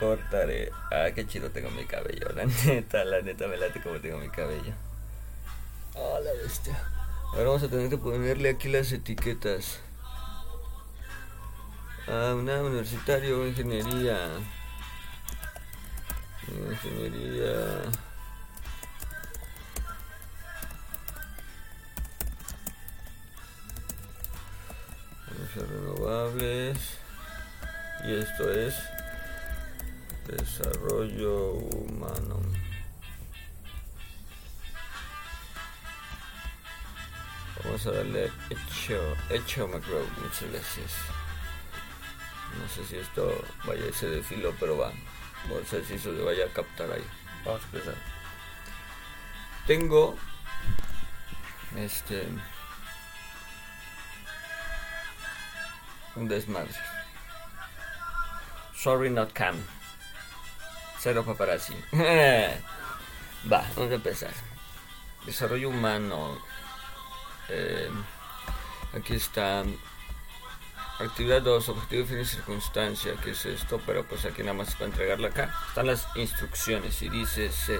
cortaré. Ah, qué chido tengo mi cabello. La neta, la neta me late como tengo mi cabello. Ah, la bestia. Ahora vamos a tener que ponerle aquí las etiquetas. Ah, una universitario, ingeniería. Ingeniería. Renovables. Y esto es desarrollo humano. Vamos a darle hecho, hecho macro, muchas gracias. No sé si esto vaya a irse de filo, pero va. No sé si eso se vaya a captar ahí. Vamos a empezar. Tengo este un desmadre. Sorry not cam. Cero paparazzi. Va, vamos a empezar. Desarrollo humano. Eh, aquí está. Actividad 2, objetivo, fin y circunstancia. ¿Qué es esto? Pero pues aquí nada más para entregarla acá. Están las instrucciones y dice C.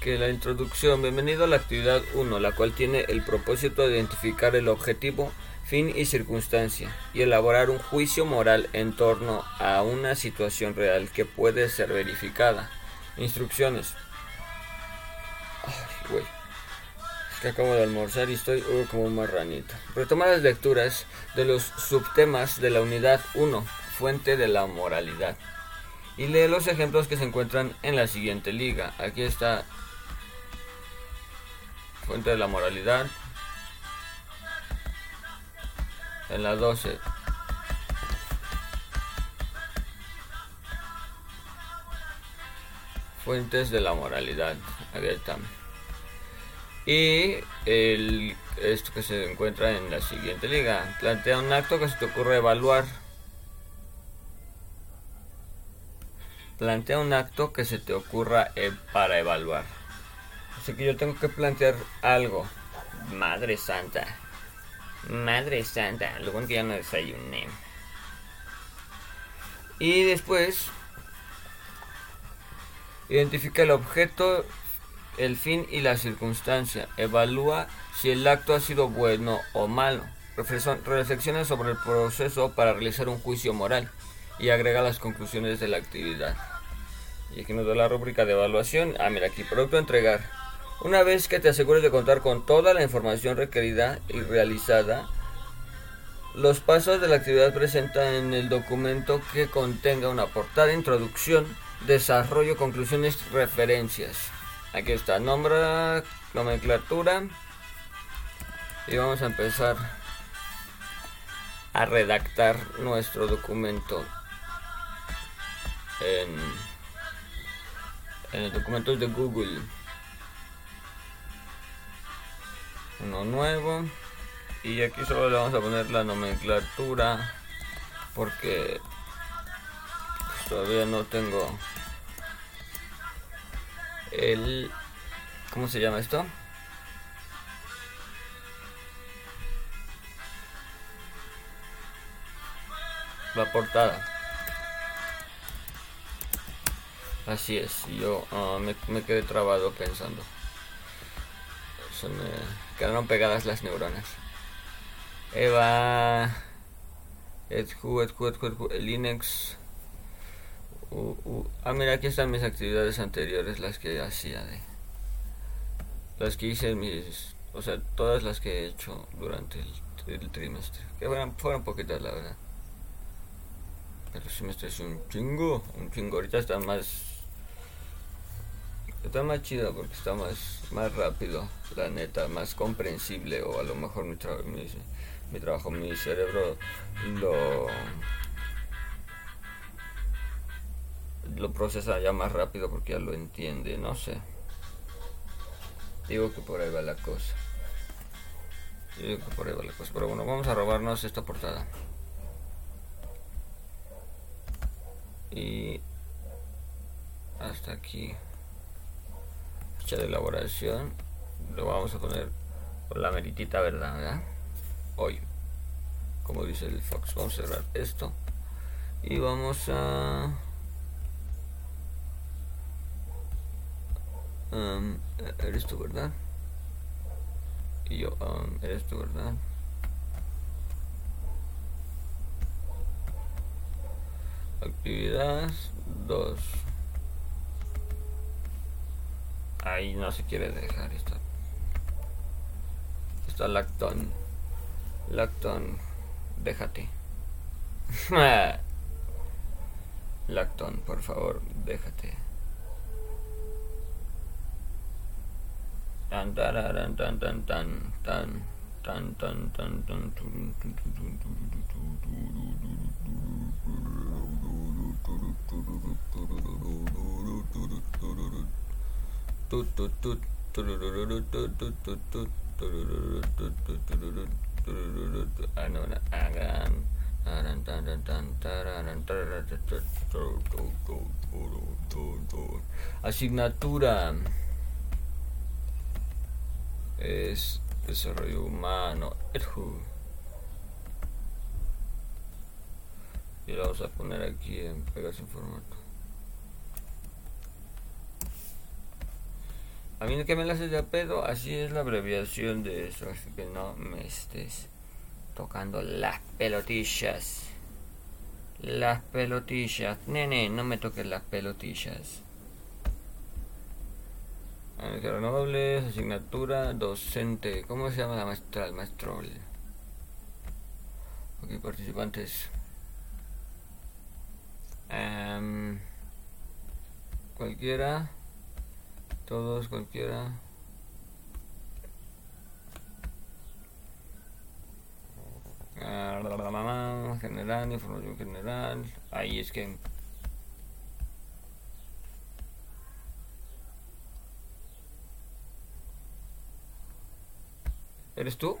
Que la introducción, bienvenido a la actividad 1, la cual tiene el propósito de identificar el objetivo, fin y circunstancia y elaborar un juicio moral en torno a una situación real que puede ser verificada. Instrucciones. Ay, güey que acabo de almorzar y estoy uh, como un marranito. Retoma las lecturas de los subtemas de la unidad 1, fuente de la moralidad. Y lee los ejemplos que se encuentran en la siguiente liga. Aquí está fuente de la moralidad. En la 12. Fuentes de la moralidad. Aquí están. Y el, esto que se encuentra en la siguiente liga. Plantea un acto que se te ocurre evaluar. Plantea un acto que se te ocurra eh, para evaluar. Así que yo tengo que plantear algo. Madre Santa. Madre Santa. Que ya no desayuné. Y después. Identifica el objeto el fin y la circunstancia. Evalúa si el acto ha sido bueno o malo. Reflexiona sobre el proceso para realizar un juicio moral y agrega las conclusiones de la actividad. Y aquí nos da la rúbrica de evaluación. Ah, mira, aquí, producto entregar. Una vez que te asegures de contar con toda la información requerida y realizada, los pasos de la actividad presentan en el documento que contenga una portada, introducción, desarrollo, conclusiones, referencias. Aquí está, nombre, nomenclatura. Y vamos a empezar a redactar nuestro documento en, en el documento de Google. Uno nuevo. Y aquí solo le vamos a poner la nomenclatura porque pues, todavía no tengo el... ¿Cómo se llama esto? La portada. Así es, yo ah, me, quedé trabado pensando. Se me quedaron pegadas las neuronas. Eva. Edhu, Edhu, Edhu, Linux. Uh, uh. Ah, mira, aquí están mis actividades anteriores, las que hacía de... Las que hice mis... O sea, todas las que he hecho durante el, trimestre. Que fueron, fueron poquitas, la verdad. Pero el semestre es un chingo, un chingo. Ahorita está más... Está más chido porque está más, más rápido, la neta, más comprensible. O a lo mejor mi, mi, trabajo, mi cerebro lo lo procesa ya más rápido porque ya lo entiende, no sé. Digo que por ahí va la cosa. Digo que por ahí va la cosa. Pero bueno, vamos a robarnos esta portada. Y hasta aquí fecha de elaboración lo vamos a poner con la meritita verdad, hoy. Como dice el fox vamos a cerrar esto y vamos a um, eres tú verdad y yo um, eres tú verdad actividad 2 Ahí no se quiere dejar esta. Está Lacton. Lacton, déjate. Lacton, por favor, déjate. Tan tan tan tan tan tan tan tan tan tan Asignatura es desarrollo humano. Y lo vamos a poner aquí en Pegasus formato. A mí que me la haces de pedo, así es la abreviación de eso, así que no me estés tocando las pelotillas. Las pelotillas. Nene, no me toques las pelotillas. Renovables, asignatura, docente. ¿Cómo se llama la maestra? El maestro. Ok, participantes. Um, cualquiera. Todos, cualquiera. Ah, general, información general. Ahí es que ¿Eres tú?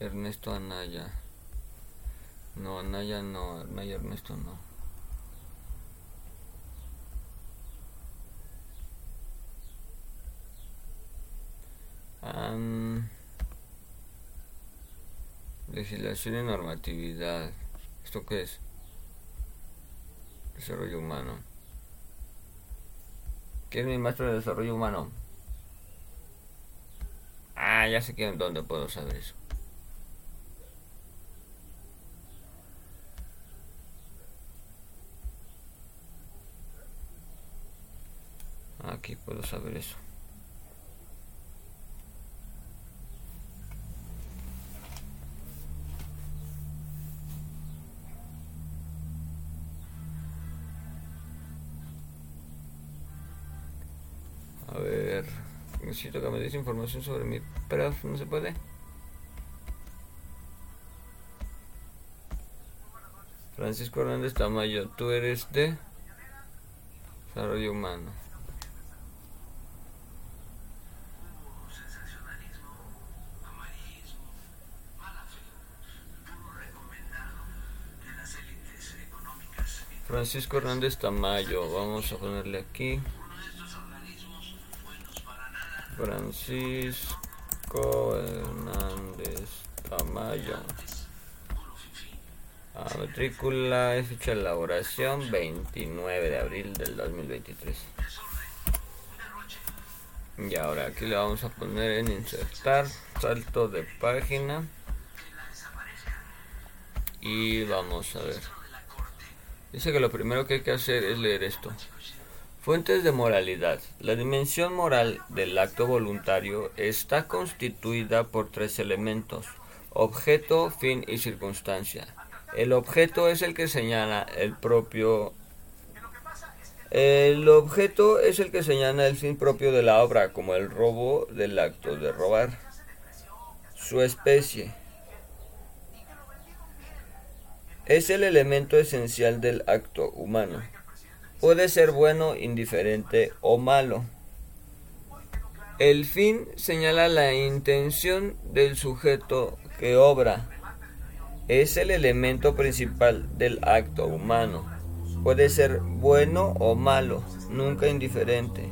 Ernesto Anaya. No, Anaya no, Anaya Ernesto no. legislación y normatividad. ¿Esto qué es? Desarrollo humano. ¿Quién es mi maestro de desarrollo humano? Ah, ya sé que dónde puedo saber eso. Aquí puedo saber eso. A ver, necesito que me des información sobre mi prof, ¿no se puede? Francisco Hernández Tamayo, tú eres de desarrollo humano. Francisco Hernández Tamayo, vamos a ponerle aquí. Francisco Hernández Tamayo. A matrícula es fecha de elaboración 29 de abril del 2023. Y ahora aquí le vamos a poner en insertar, salto de página. Y vamos a ver. Dice que lo primero que hay que hacer es leer esto. Fuentes de moralidad. La dimensión moral del acto voluntario está constituida por tres elementos, objeto, fin y circunstancia. El objeto es el que señala el propio el objeto es el que señala el fin propio de la obra, como el robo del acto de robar. Su especie es el elemento esencial del acto humano. Puede ser bueno, indiferente o malo. El fin señala la intención del sujeto que obra. Es el elemento principal del acto humano. Puede ser bueno o malo, nunca indiferente.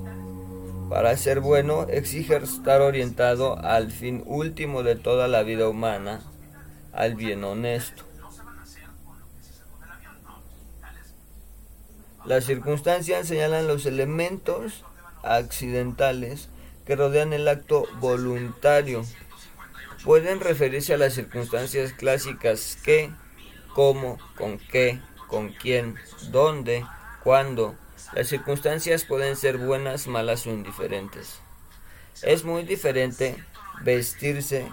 Para ser bueno exige estar orientado al fin último de toda la vida humana, al bien honesto. Las circunstancias señalan los elementos accidentales que rodean el acto voluntario. Pueden referirse a las circunstancias clásicas que, cómo, con qué, con quién, dónde, cuándo. Las circunstancias pueden ser buenas, malas o indiferentes. Es muy diferente vestirse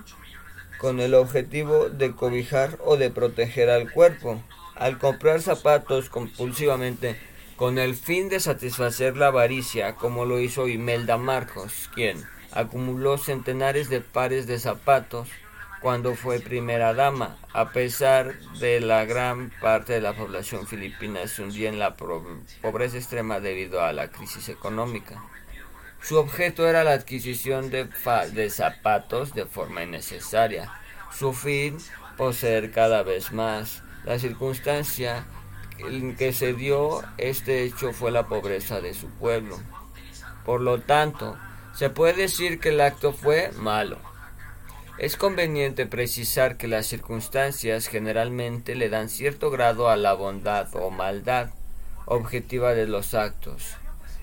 con el objetivo de cobijar o de proteger al cuerpo. Al comprar zapatos compulsivamente con el fin de satisfacer la avaricia, como lo hizo Imelda Marcos, quien acumuló centenares de pares de zapatos cuando fue primera dama, a pesar de la gran parte de la población filipina se hundía en la pobreza extrema debido a la crisis económica. Su objeto era la adquisición de, de zapatos de forma innecesaria. Su fin, poseer cada vez más. La circunstancia en que se dio este hecho fue la pobreza de su pueblo. Por lo tanto, se puede decir que el acto fue malo. Es conveniente precisar que las circunstancias generalmente le dan cierto grado a la bondad o maldad objetiva de los actos.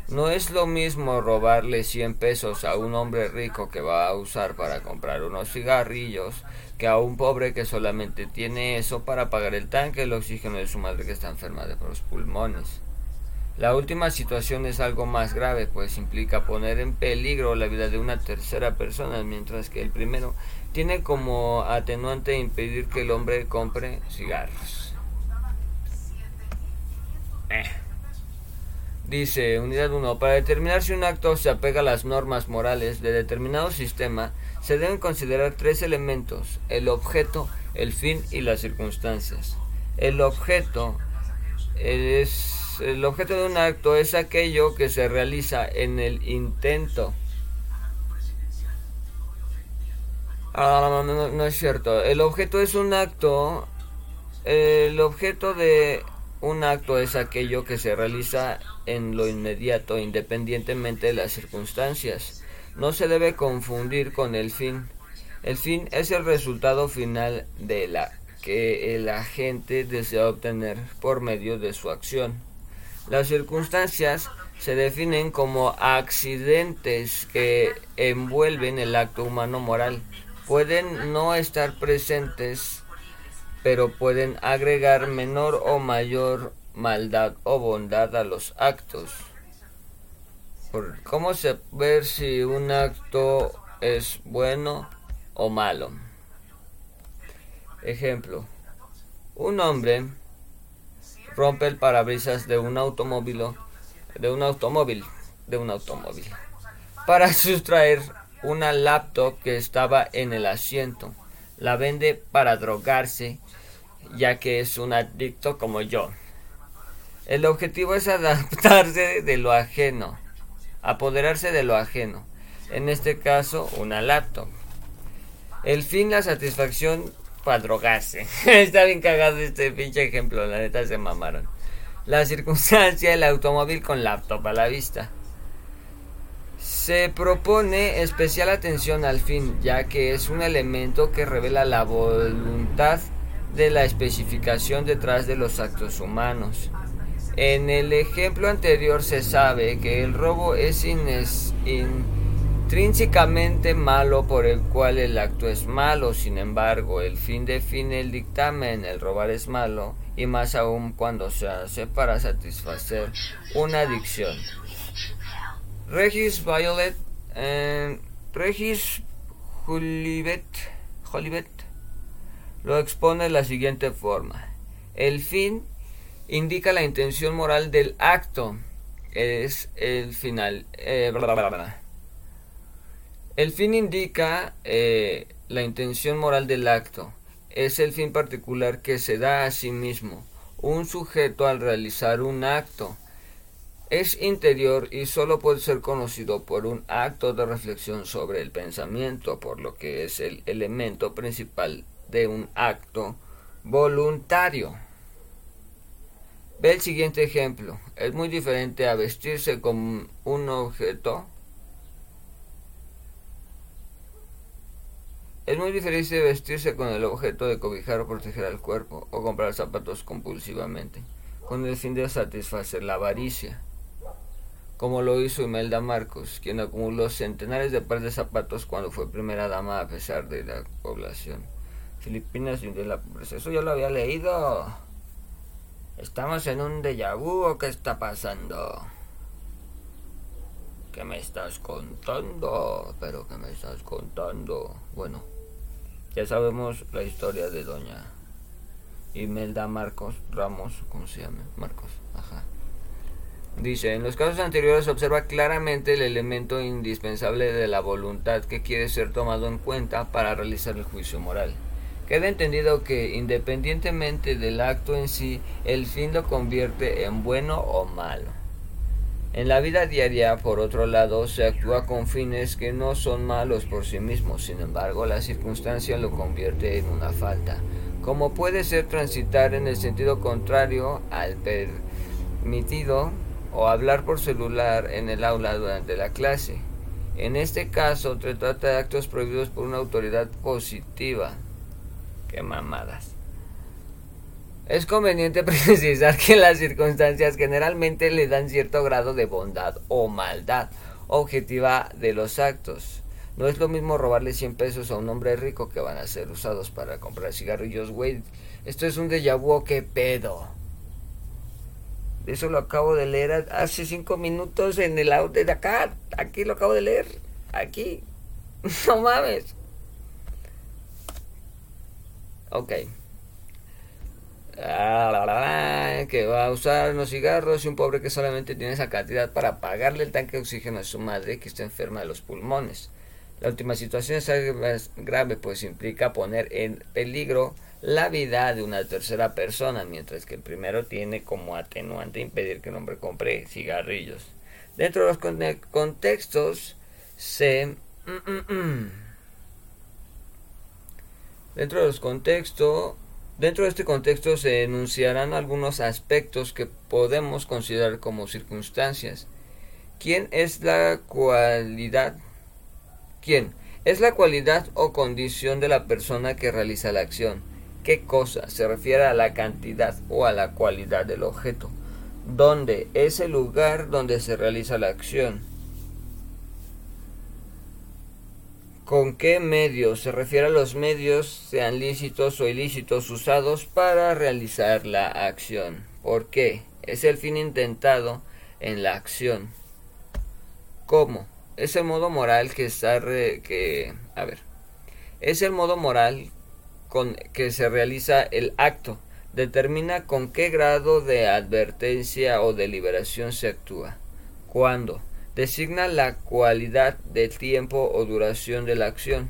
No es lo mismo robarle 100 pesos a un hombre rico que va a usar para comprar unos cigarrillos que a un pobre que solamente tiene eso para pagar el tanque el oxígeno de su madre que está enferma de los pulmones. La última situación es algo más grave, pues implica poner en peligro la vida de una tercera persona, mientras que el primero tiene como atenuante impedir que el hombre compre cigarros. Eh. Dice, unidad 1, para determinar si un acto se apega a las normas morales de determinado sistema, se deben considerar tres elementos, el objeto, el fin y las circunstancias. El objeto es el objeto de un acto es aquello que se realiza en el intento. Ah, no, es cierto. El objeto es un acto. El objeto de un acto es aquello que se realiza en lo inmediato, independientemente de las circunstancias. No se debe confundir con el fin. El fin es el resultado final de la que el agente desea obtener por medio de su acción. Las circunstancias se definen como accidentes que envuelven el acto humano moral. Pueden no estar presentes, pero pueden agregar menor o mayor maldad o bondad a los actos. ¿Cómo se ver si un acto es bueno o malo? Ejemplo. Un hombre rompe el parabrisas de un automóvil, de un automóvil, de un automóvil, para sustraer una laptop que estaba en el asiento. La vende para drogarse, ya que es un adicto como yo. El objetivo es adaptarse de lo ajeno, apoderarse de lo ajeno. En este caso, una laptop. El fin, la satisfacción para drogarse. Está bien cagado este pinche ejemplo, la neta se mamaron. La circunstancia del automóvil con laptop a la vista. Se propone especial atención al fin, ya que es un elemento que revela la voluntad de la especificación detrás de los actos humanos. En el ejemplo anterior se sabe que el robo es intrínsecamente malo por el cual el acto es malo, sin embargo, el fin define el dictamen, el robar es malo, y más aún cuando se hace para satisfacer una adicción. Regis Violet, eh, Regis Jolivet lo expone de la siguiente forma. El fin indica la intención moral del acto. Es el final. Eh, el fin indica eh, la intención moral del acto. Es el fin particular que se da a sí mismo, un sujeto al realizar un acto. Es interior y solo puede ser conocido por un acto de reflexión sobre el pensamiento, por lo que es el elemento principal de un acto voluntario. Ve el siguiente ejemplo. Es muy diferente a vestirse con un objeto Es muy difícil vestirse con el objeto de cobijar o proteger al cuerpo o comprar zapatos compulsivamente. con el fin de satisfacer la avaricia, como lo hizo Imelda Marcos, quien acumuló centenares de pares de zapatos cuando fue primera dama a pesar de la población. Filipinas de la pobreza. Eso yo lo había leído. ¿Estamos en un déjà vu o qué está pasando? ¿Qué me estás contando? Pero ¿qué me estás contando? Bueno, ya sabemos la historia de doña Imelda Marcos Ramos, ¿cómo se llama? Marcos, ajá. Dice, en los casos anteriores se observa claramente el elemento indispensable de la voluntad que quiere ser tomado en cuenta para realizar el juicio moral. Queda entendido que, independientemente del acto en sí, el fin lo convierte en bueno o malo. En la vida diaria, por otro lado, se actúa con fines que no son malos por sí mismos, sin embargo, la circunstancia lo convierte en una falta, como puede ser transitar en el sentido contrario al permitido o hablar por celular en el aula durante la clase. En este caso, se trata de actos prohibidos por una autoridad positiva, Qué mamadas. Es conveniente precisar que las circunstancias generalmente le dan cierto grado de bondad o maldad objetiva de los actos. No es lo mismo robarle 100 pesos a un hombre rico que van a ser usados para comprar cigarrillos, güey. Esto es un déjà vu, qué pedo. Eso lo acabo de leer hace 5 minutos en el audio de acá. Aquí lo acabo de leer. Aquí. No mames. Ok. Ah, que va a usar unos cigarros y un pobre que solamente tiene esa cantidad para pagarle el tanque de oxígeno a su madre que está enferma de los pulmones. La última situación es algo más grave pues implica poner en peligro la vida de una tercera persona, mientras que el primero tiene como atenuante impedir que el hombre compre cigarrillos. Dentro de los contextos se... Mm, mm, mm, Dentro de los dentro de este contexto se enunciarán algunos aspectos que podemos considerar como circunstancias. ¿Quién es la cualidad? ¿Quién? Es la cualidad o condición de la persona que realiza la acción. ¿Qué cosa? Se refiere a la cantidad o a la cualidad del objeto. ¿Dónde? Es el lugar donde se realiza la acción. ¿Con qué medios? Se refiere a los medios, sean lícitos o ilícitos, usados para realizar la acción. ¿Por qué? Es el fin intentado en la acción. ¿Cómo? Es el modo moral que está que a ver. Es el modo moral con que se realiza el acto. Determina con qué grado de advertencia o deliberación se actúa. ¿Cuándo? Designa la cualidad del tiempo o duración de la acción.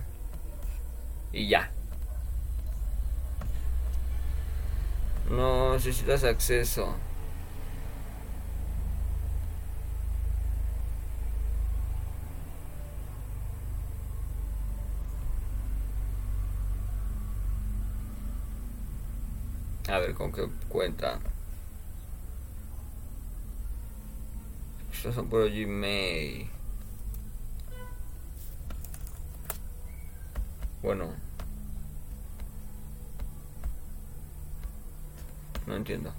Y ya. No necesitas acceso. A ver con qué cuenta. Estos son por Gmail. Bueno. No entiendo.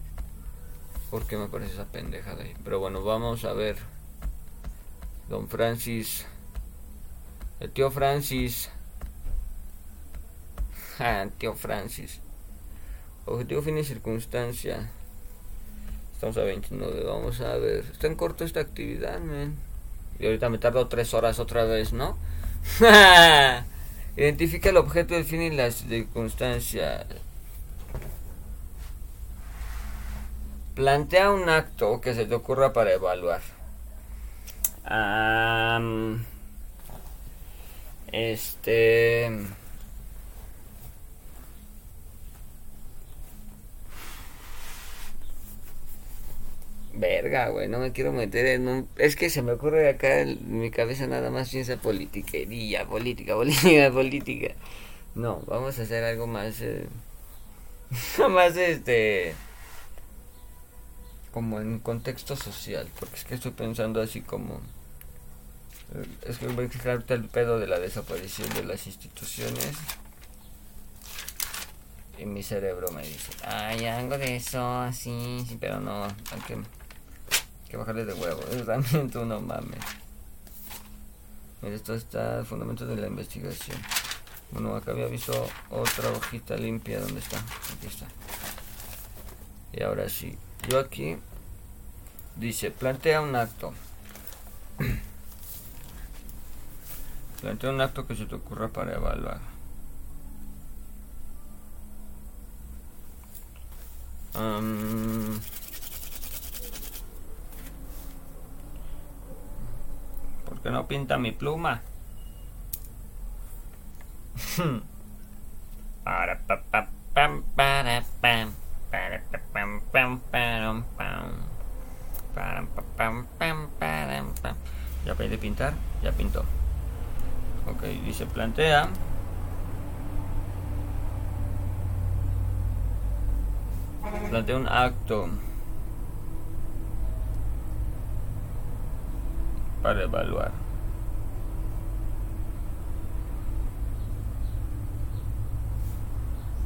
¿Por qué me parece esa pendeja de ahí? Pero bueno, vamos a ver. Don Francis. El tío Francis. Ah, tío Francis. Objetivo fin y circunstancia. Estamos a 29, vamos a ver. Está en corto esta actividad, men. Y ahorita me tardo 3 horas otra vez, ¿no? Identifica el objeto, el fin y las circunstancias. Plantea un acto que se te ocurra para evaluar. este. Verga, güey, no me quiero meter en un... Es que se me ocurre acá en mi cabeza nada más piensa politiquería, política, política, política. No, vamos a hacer algo más... Eh, más este... Como en contexto social, porque es que estoy pensando así como... Es que voy a fijar el pedo de la desaparición de las instituciones. y mi cerebro me dice, ay, algo de eso, sí, sí, pero no, hay que, que bajarle de huevo. También tú no mames. Mira, esto está fundamento de la investigación. Bueno, acá había visto otra hojita limpia. ¿Dónde está? Aquí está. Y ahora sí. Yo aquí dice, plantea un acto. plantea un acto que se te ocurra para evaluar. ¿Por qué no pinta mi pluma? Ahora pa pa pam para pam para pam pam pam pam pam pam pam pam ya puede pintar ya pintó. Ok dice plantea. Plantea un acto para evaluar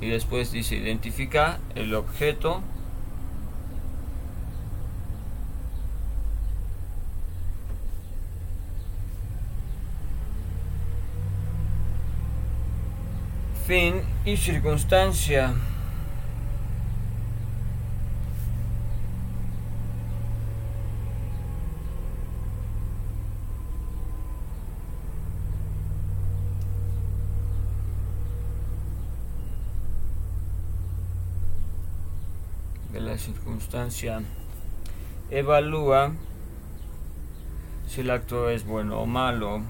y después dice identifica el objeto fin y circunstancia circunstancia evalúa si el acto es bueno o malo.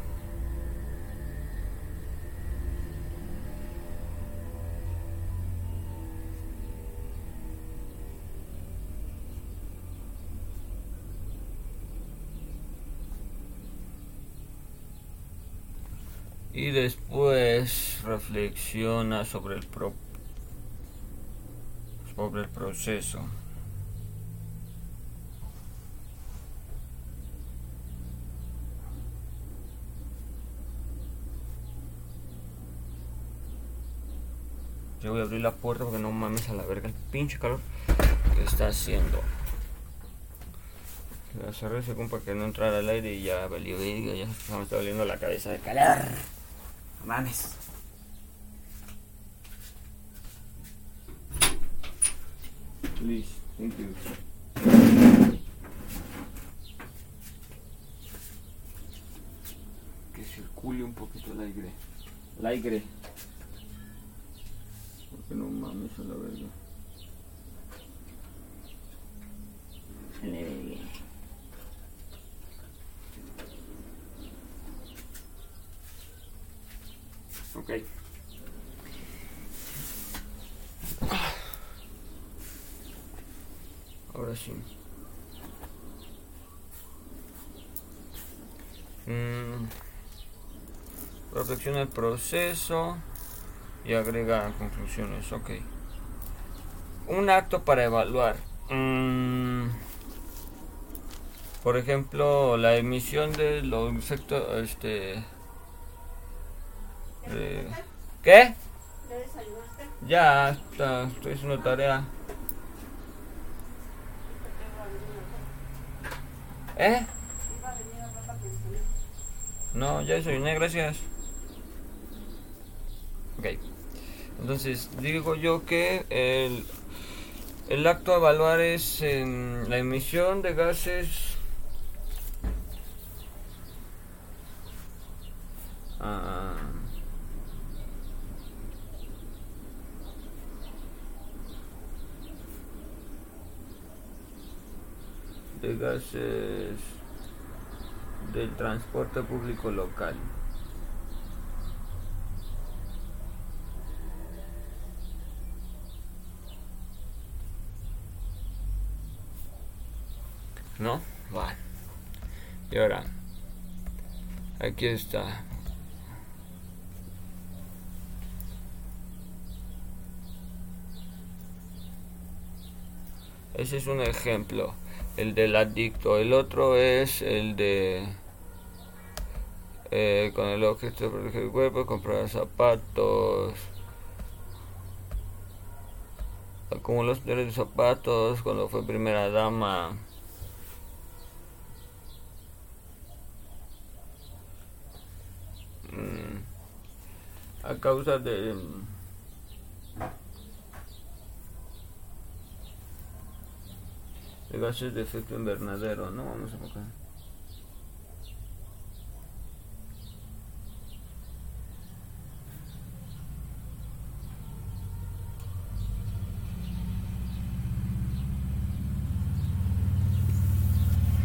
Y después reflexiona sobre el propio sobre el proceso. Yo voy a abrir la puerta porque no mames a la verga el pinche calor que está haciendo. La cerré según para que no entrara el aire y ya valió ya me está doliendo la cabeza de calor. No mames. Please, thank you. Que circule un poquito el aire. El aire eso, la Ahora sí. Mm. Protecciona el proceso y agrega conclusiones. Ok. Un acto para evaluar. Mm. Por ejemplo, la emisión de los efectos, este, eh, ¿Qué? Ya, está, estoy haciendo tarea. ¿Eh? No, ya desayuné, gracias. Ok. Entonces, digo yo que el, el acto a evaluar es en la emisión de gases ah, de gases del transporte público local. ¿No? Vale. Y ahora, aquí está. Ese es un ejemplo el del adicto. El otro es el de eh, con el objeto de proteger el cuerpo, comprar zapatos. como los de zapatos cuando fue primera dama. A causa de de gases de efecto invernadero, ¿no? Vamos a buscar.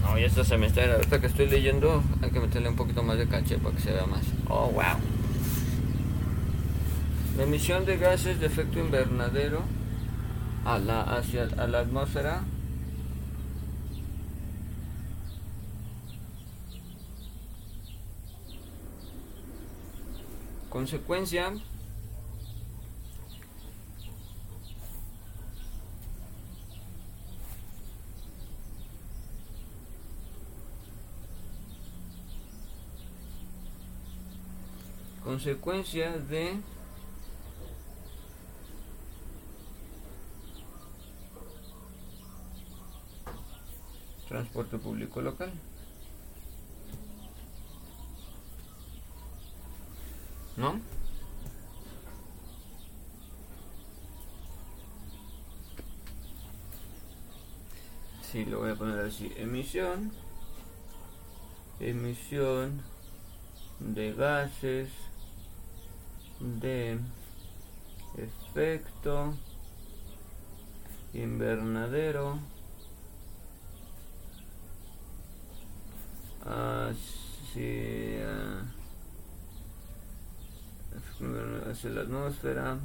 No, y esto se me ahorita que estoy leyendo, hay que meterle un poquito más de caché para que se vea más. Oh, wow. La emisión de gases de efecto invernadero a la, hacia, a la atmósfera. Consecuencia. Consecuencia de transporte público local. ¿No? Sí, lo voy a poner así. Emisión. Emisión de gases de efecto invernadero hacia, hacia la atmósfera.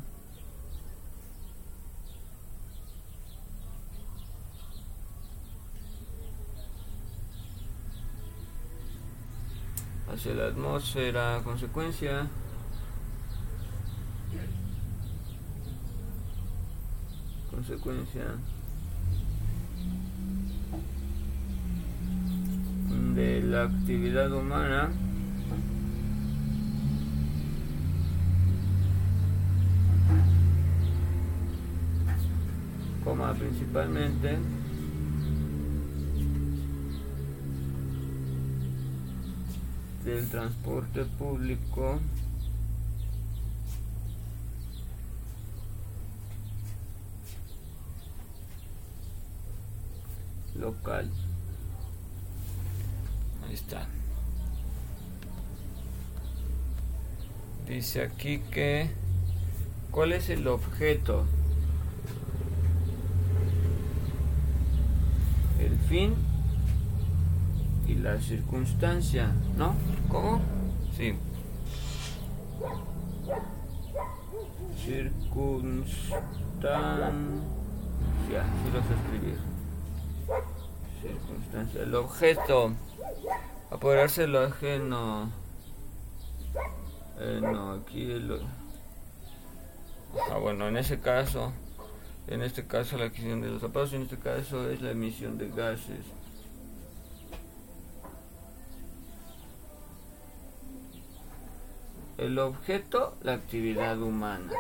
Hacia la atmósfera consecuencia. Consecuencia la actividad humana coma principalmente del transporte público local. Dice aquí que ¿cuál es el objeto? El fin y la circunstancia, ¿no? ¿Cómo? Sí. Circunstancia, sí lo sé escribir. Circunstancia, el objeto, apoderarse lo ajeno. Eh, no, aquí el... Ah, bueno, en ese caso, en este caso la adquisición de los zapatos, en este caso es la emisión de gases. El objeto, la actividad humana.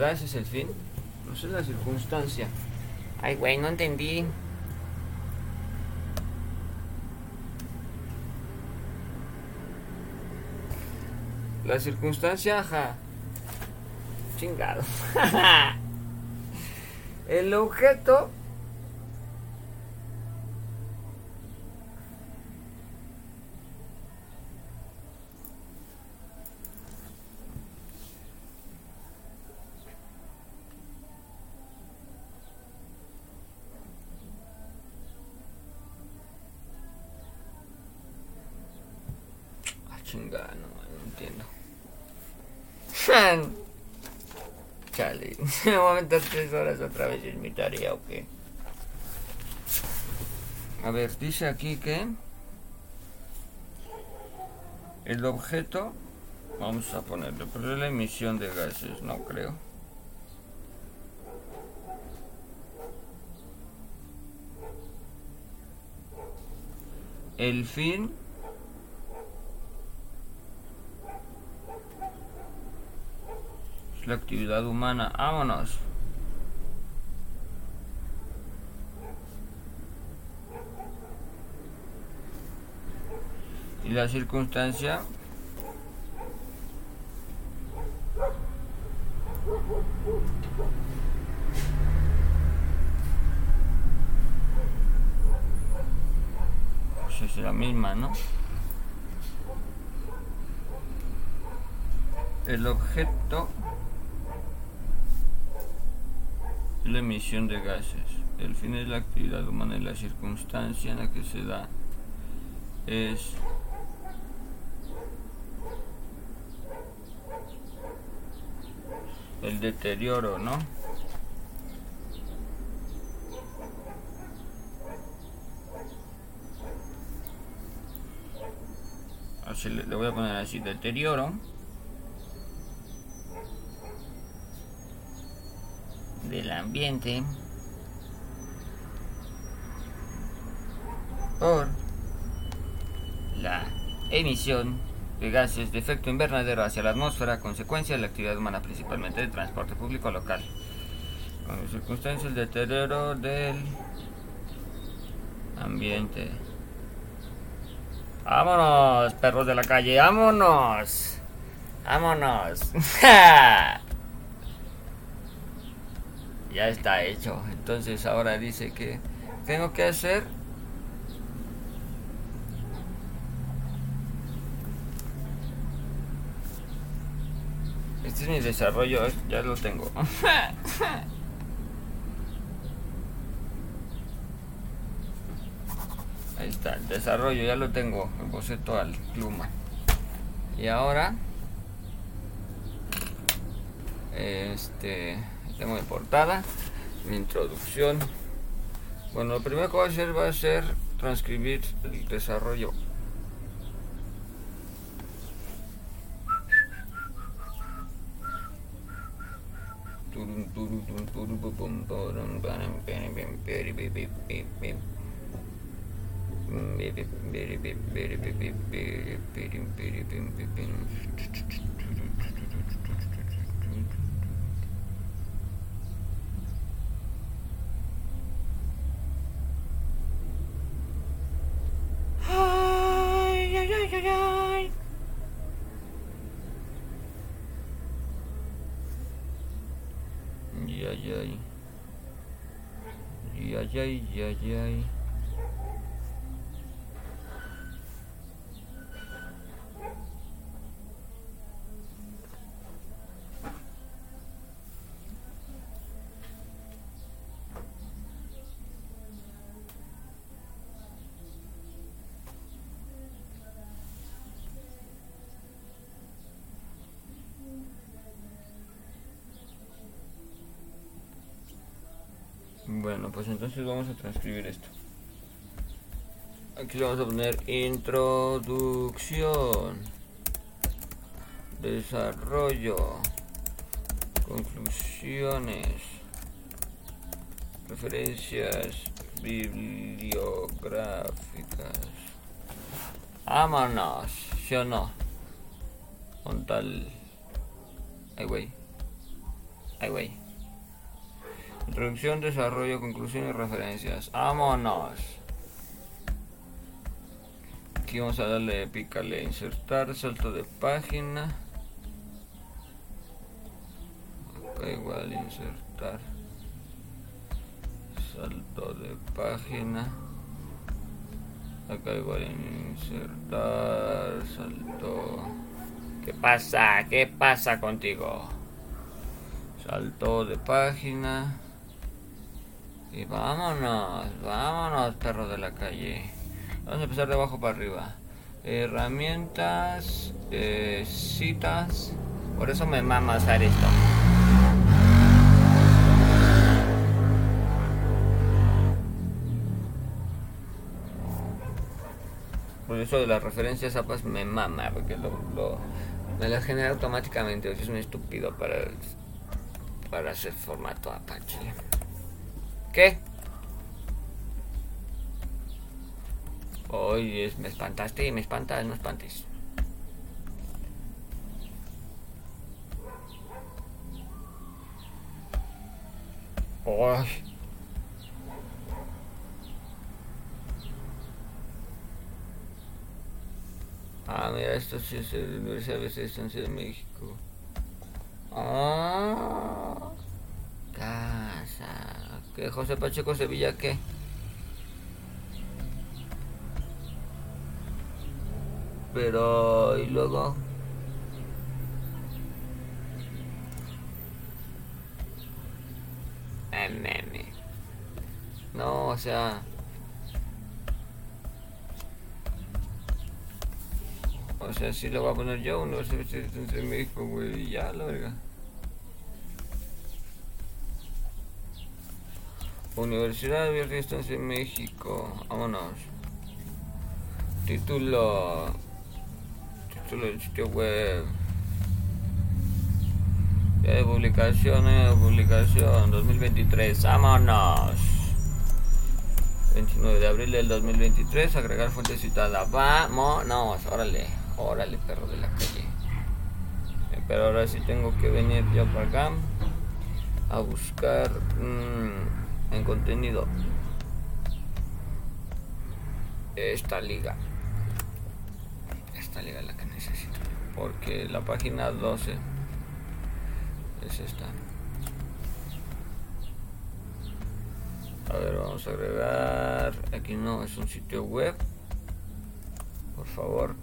Novedad, ese es el fin. No sé la circunstancia. Ay, güey, no entendí. La circunstancia, ajá. Chingado. el objeto. chingada, no, entiendo. Chale, me voy tres horas otra vez en mi tarea o qué. A ver, dice aquí que el objeto, vamos a ponerle, pero es la emisión de gases, no creo. El fin la actividad humana. Vámonos. Y la circunstancia pues es la misma, ¿no? El objeto es la emisión de gases. El fin es la actividad humana y la circunstancia en la que se da es el deterioro, ¿no? Así le, le voy a poner así, deterioro. Del por la emisión de gases de efecto invernadero hacia la atmósfera, consecuencia de la actividad humana, principalmente de transporte público local. Con circunstancias el deterioro del ambiente. Vámonos, perros de la calle, vámonos. Vámonos. ya está hecho. Entonces ahora dice que tengo que hacer Este es mi desarrollo, ya lo tengo. Ahí está, el desarrollo, ya lo tengo, el boceto al pluma. Y ahora, este, tengo mi portada, mi introducción. Bueno, lo primero que voy a hacer va a ser transcribir el desarrollo Ay, ay, Pues entonces vamos a transcribir esto. Aquí le vamos a poner introducción, desarrollo, conclusiones, referencias bibliográficas. Vámonos, ¿sí o no? Con tal... Ay, güey. Ay, güey. Introducción, desarrollo, conclusión y referencias. ¡Vámonos! Aquí vamos a darle, pícale, insertar, salto de página. Acá igual, insertar. Salto de página. Acá igual, insertar, salto. ¿Qué pasa? ¿Qué pasa contigo? Salto de página. Y vámonos, vámonos, perro de la calle. Vamos a empezar de abajo para arriba. Herramientas, eh, citas. Por eso me mama hacer esto. Por eso de las referencias APAS me mama, porque lo, lo me las genera automáticamente. Es un estúpido para, para hacer formato Apache. ¿Qué? Oye, me espantaste, me espantas, no espantes. Ay. Ah, mira, esto sí es la Universidad de de México. Ah, casa. ¿Qué José Pacheco Sevilla qué? Pero, y luego. No, o sea. O sea, si lo voy a poner yo, no sé si entre México, güey, y ya, la verga. Universidad Abierta de Estancia en México, vámonos. Título. Título del sitio web. De publicación, eh, publicación 2023, vámonos. 29 de abril del 2023, agregar fuente citada. Vámonos, órale. Órale, perro de la calle. Eh, pero ahora sí tengo que venir yo para acá a buscar mmm, en contenido esta liga. Esta liga la que necesito. Porque la página 12 es esta. A ver, vamos a agregar. Aquí no, es un sitio web. Por favor,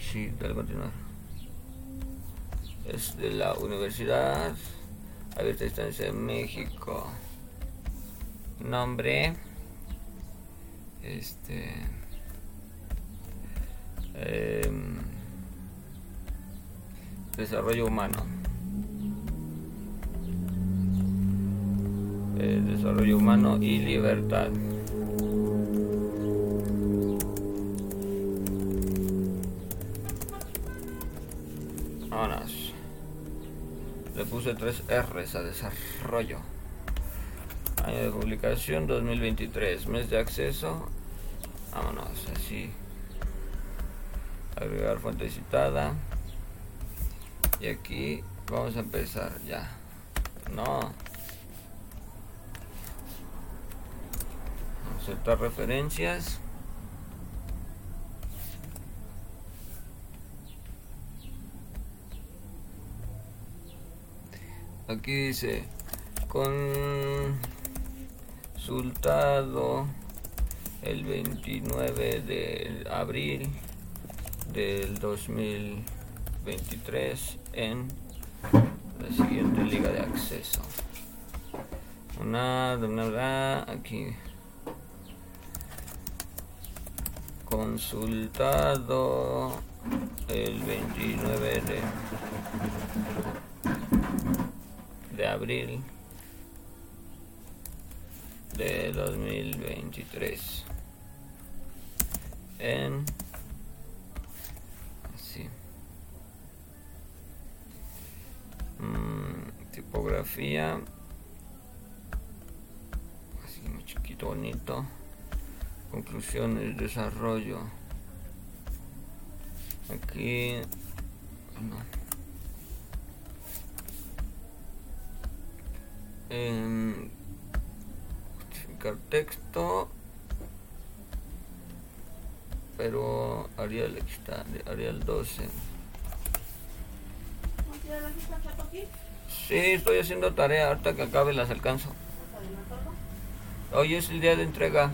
sí, dale continuar. Es de la Universidad Abierta Distancia de México. Nombre. Este. Em, desarrollo humano. Eh, desarrollo humano y libertad. Puse tres R's a desarrollo. Año de publicación 2023. Mes de acceso. Vámonos, así. Agregar fuente citada. Y aquí vamos a empezar ya. No. Aceptar referencias. Aquí dice consultado el 29 de abril del 2023 en la siguiente liga de acceso. Una, una, aquí. Consultado el 29 de de abril de 2023 en así mm, tipografía. Así muy chiquito bonito. Conclusiones desarrollo. Aquí no justificar texto pero Arial está Arial 12 Sí, estoy haciendo tarea, ahorita que acabe las alcanzo. Hoy es el día de entrega.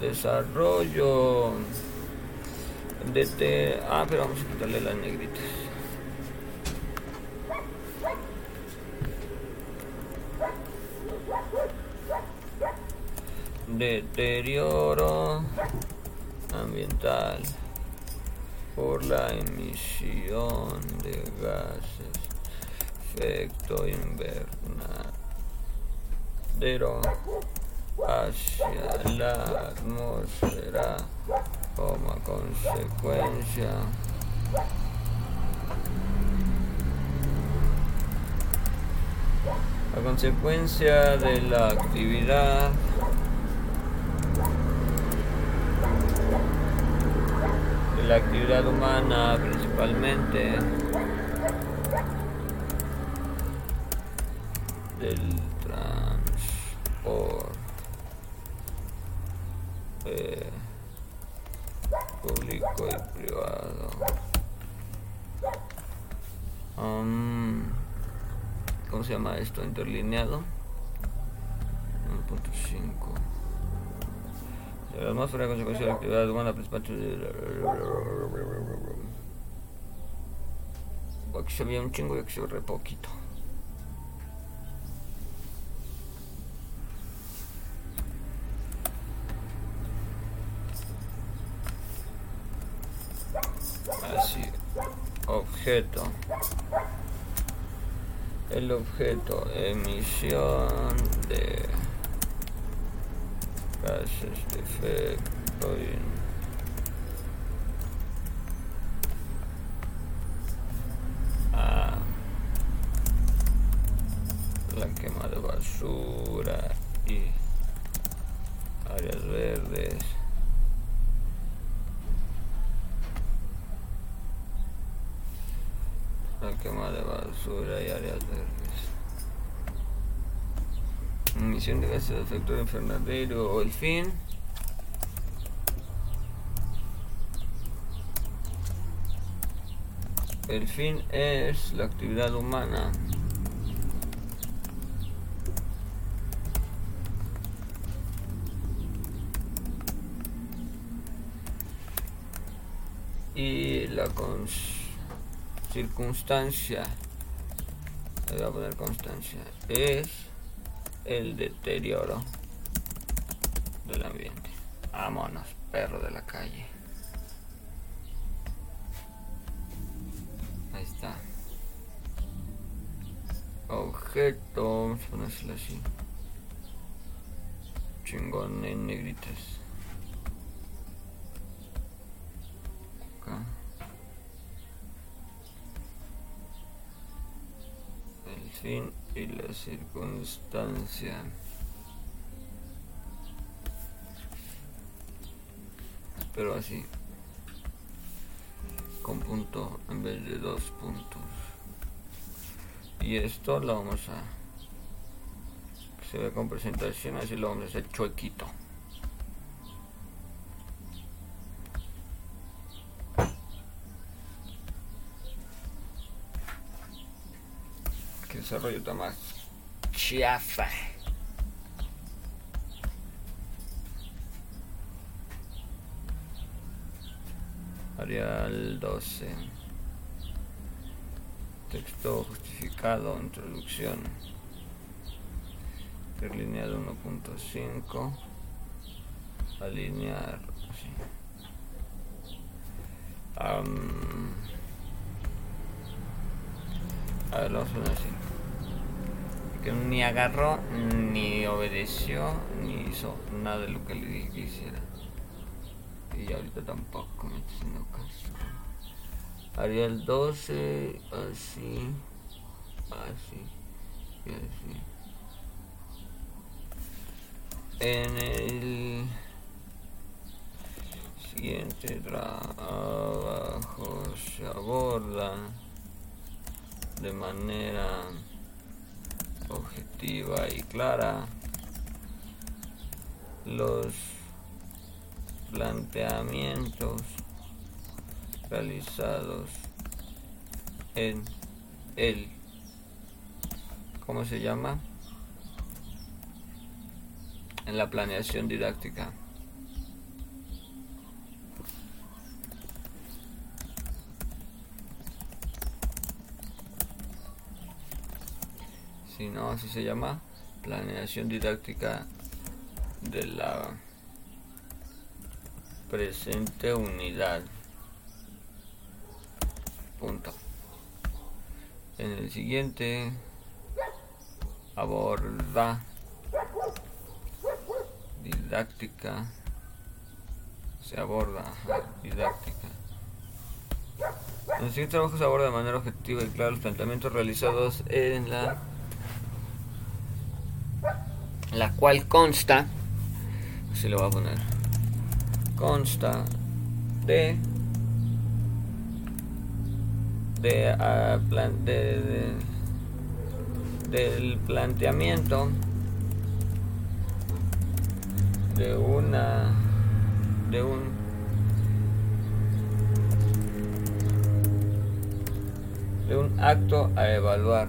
Desarrollo. Desde... Ah, pero vamos a quitarle las negritas. Deterioro ambiental por la emisión de gases efecto invernadero hacia la atmósfera como consecuencia. A consecuencia de la actividad de la actividad humana principalmente del transporte público y privado um, ¿cómo se llama esto? interlineado 1.5 de la atmósfera consecuencia de la actividad humana principal aquí se veía un chingo y aquí se ve re poquito así objeto el objeto emisión de gases de efecto ah, la quema de basura y áreas verdes la quema de basura y áreas verdes. Emisión de gases de efecto invernadero o el fin. El fin es la actividad humana. Y la circunstancia, voy a poner constancia, es el deterioro del ambiente. Vámonos, perro de la calle. Ahí está. Objeto, vamos ponérselo así. Chingón en negritas. Acá. El fin y la circunstancia. Pero así. Con punto en vez de dos puntos. Y esto lo vamos a... Se ve con presentación, así lo vamos a hacer chuequito. Desarrollo está más chafa. Arial 12. Texto justificado, introducción. Interlineado 1.5. Alinear. Sí. Am, a ver, vamos a poner así. Que ni agarró, ni obedeció, ni hizo nada de lo que le dije hiciera. Y ahorita tampoco me está haciendo caso. Haría el 12, así, así, y así. En el siguiente trabajo se aborda de manera objetiva y clara los planteamientos realizados en el ¿cómo se llama? en la planeación didáctica si no, así se llama planeación didáctica de la presente unidad. Punto. En el siguiente aborda didáctica. Se aborda didáctica. En el siguiente trabajo se aborda de manera objetiva y clara los planteamientos realizados en la la cual consta, así lo voy a poner, consta de de, uh, plan, de del planteamiento de una de un de un acto a evaluar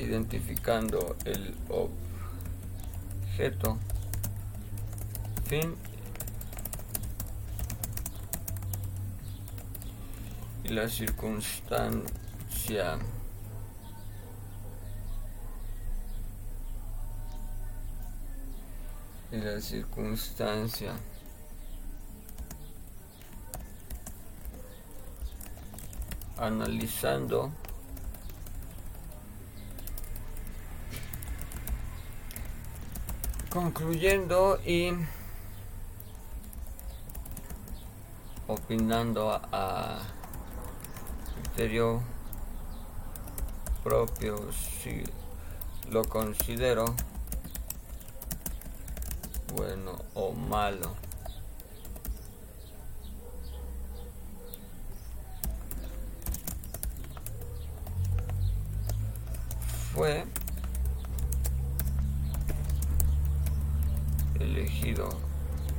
identificando el objeto. Fin. Y la circunstancia. Y la circunstancia. Analizando concluyendo y opinando a criterio propio si lo considero bueno o malo. Fue elegido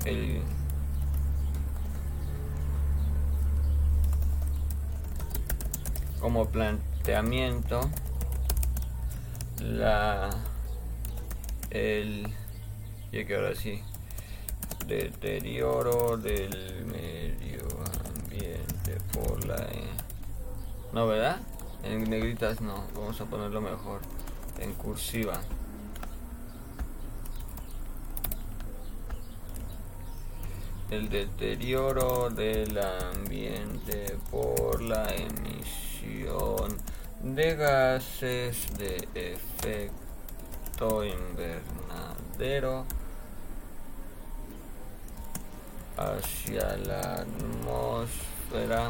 el como planteamiento la el y que ahora sí deterioro del medio ambiente por la e. no verdad en negritas no vamos a ponerlo mejor en cursiva el deterioro del ambiente por la emisión de gases de efecto invernadero hacia la atmósfera.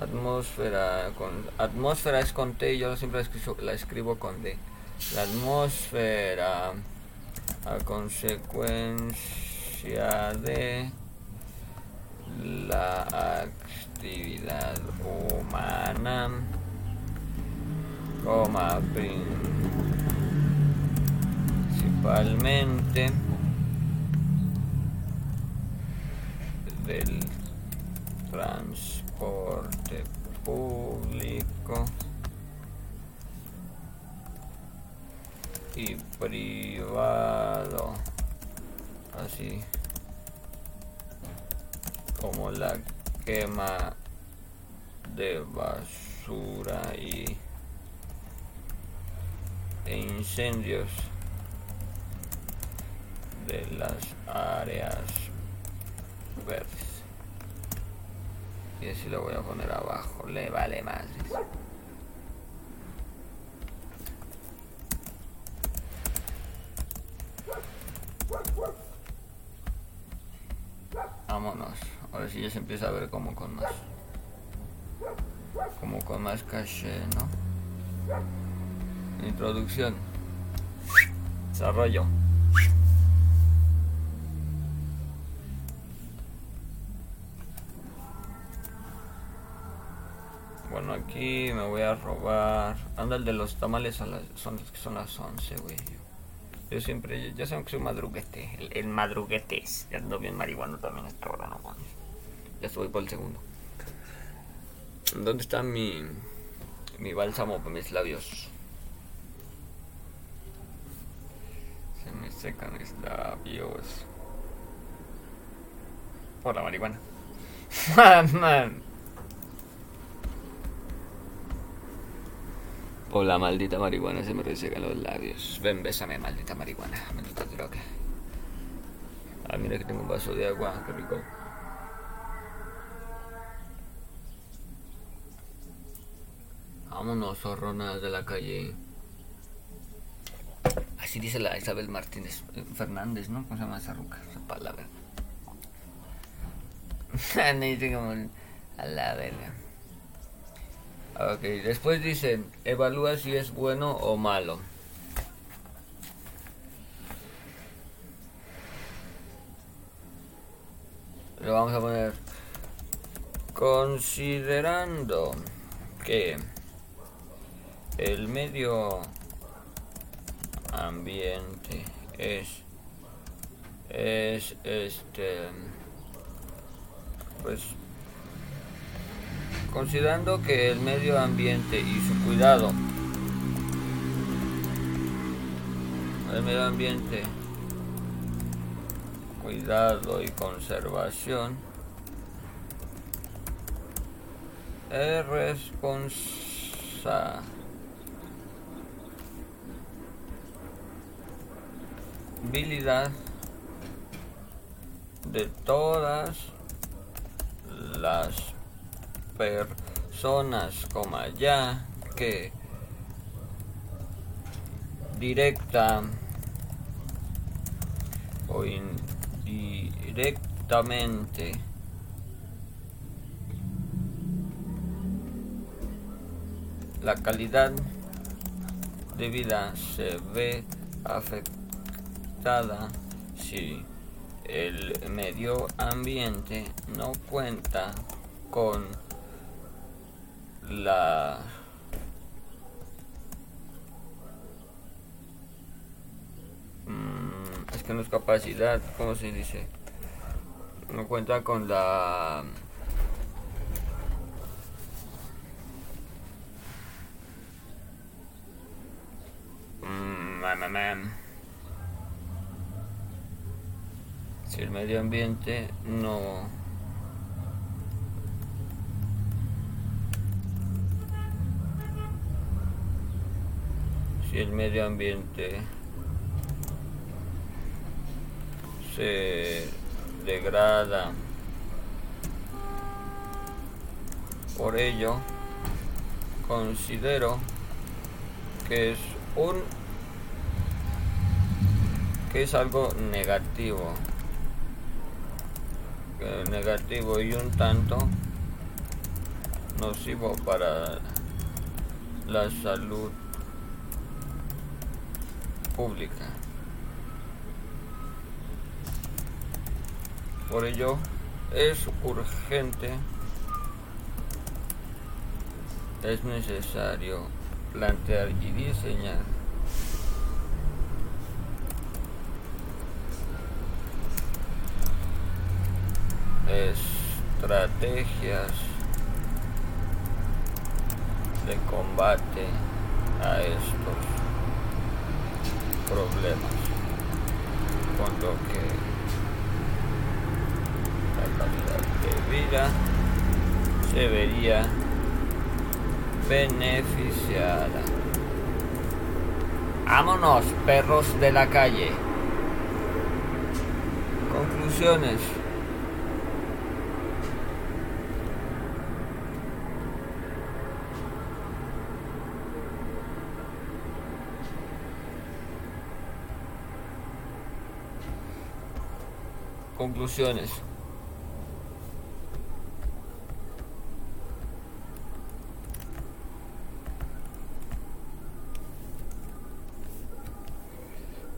Atmósfera con atmósfera es con T, yo siempre la escribo, con D. La atmósfera a consecuencia de la actividad humana, coma principalmente. Del transporte público. Y privado como la quema de basura y e incendios de las áreas verdes. Y así lo voy a poner abajo. Le vale más. Ahora sí ya se empieza a ver como con más. Como con más caché, ¿no? Introducción. Desarrollo. Bueno, aquí me voy a robar. Anda el de los tamales a las, son, son las 11, güey. Yo siempre, ya saben que soy madruguete. El, el madruguete. Ya ando bien marihuano también esta hora, no Ya estoy por el segundo. ¿Dónde está mi, mi bálsamo para mis labios? Se me secan mis labios. Por la marihuana. O la maldita marihuana se me resecan los labios. Ven, bésame, maldita marihuana. Maldita droga. Ah, mira que tengo un vaso de agua. Qué rico. Vámonos, zorronas de la calle. Así dice la Isabel Martínez eh, Fernández, ¿no? ¿Cómo se llama esa ruca? Esa palabra. como a la verga. Ok, después dice, evalúa si es bueno o malo. Lo vamos a poner considerando que el medio ambiente es es este pues considerando que el medio ambiente y su cuidado el medio ambiente cuidado y conservación es responsabilidad de todas las personas, como ya que directa o indirectamente la calidad de vida se ve afectada si el medio ambiente no cuenta con la mm, es que no es capacidad, ¿cómo se dice? No cuenta con la mm, el medio ambiente no si el medio ambiente se degrada por ello considero que es un que es algo negativo negativo y un tanto nocivo para la salud pública. Por ello es urgente, es necesario plantear y diseñar estrategias de combate a estos problemas con lo que la calidad de vida se vería beneficiada. Vámonos, perros de la calle. Conclusiones. Conclusiones.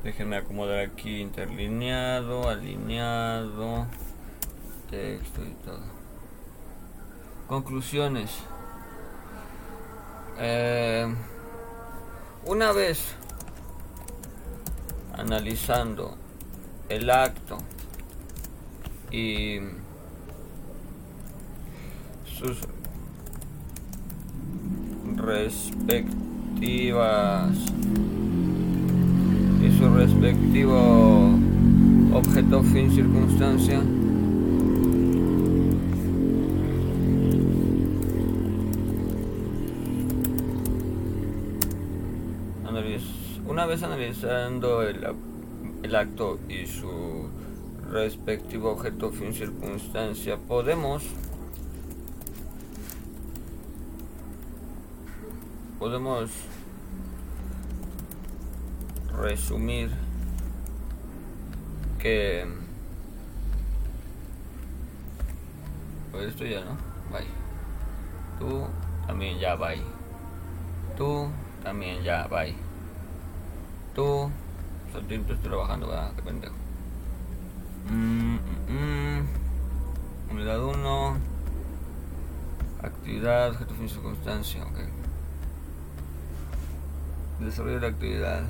Déjenme acomodar aquí interlineado, alineado, texto y todo. Conclusiones. Eh, una vez analizando el acto y sus respectivas y su respectivo objeto fin circunstancia. Una vez analizando el, el acto y su respectivo objeto, fin, circunstancia, podemos podemos resumir que pues esto ya no bye tú también ya va. Tú también ya va. Tú, estoy trabajando, ¿verdad? Qué pendejo. Mm, mm, mm. Unidad 1. Actividad, objeto, fin, circunstancia, ok. Desarrollo de la actividad.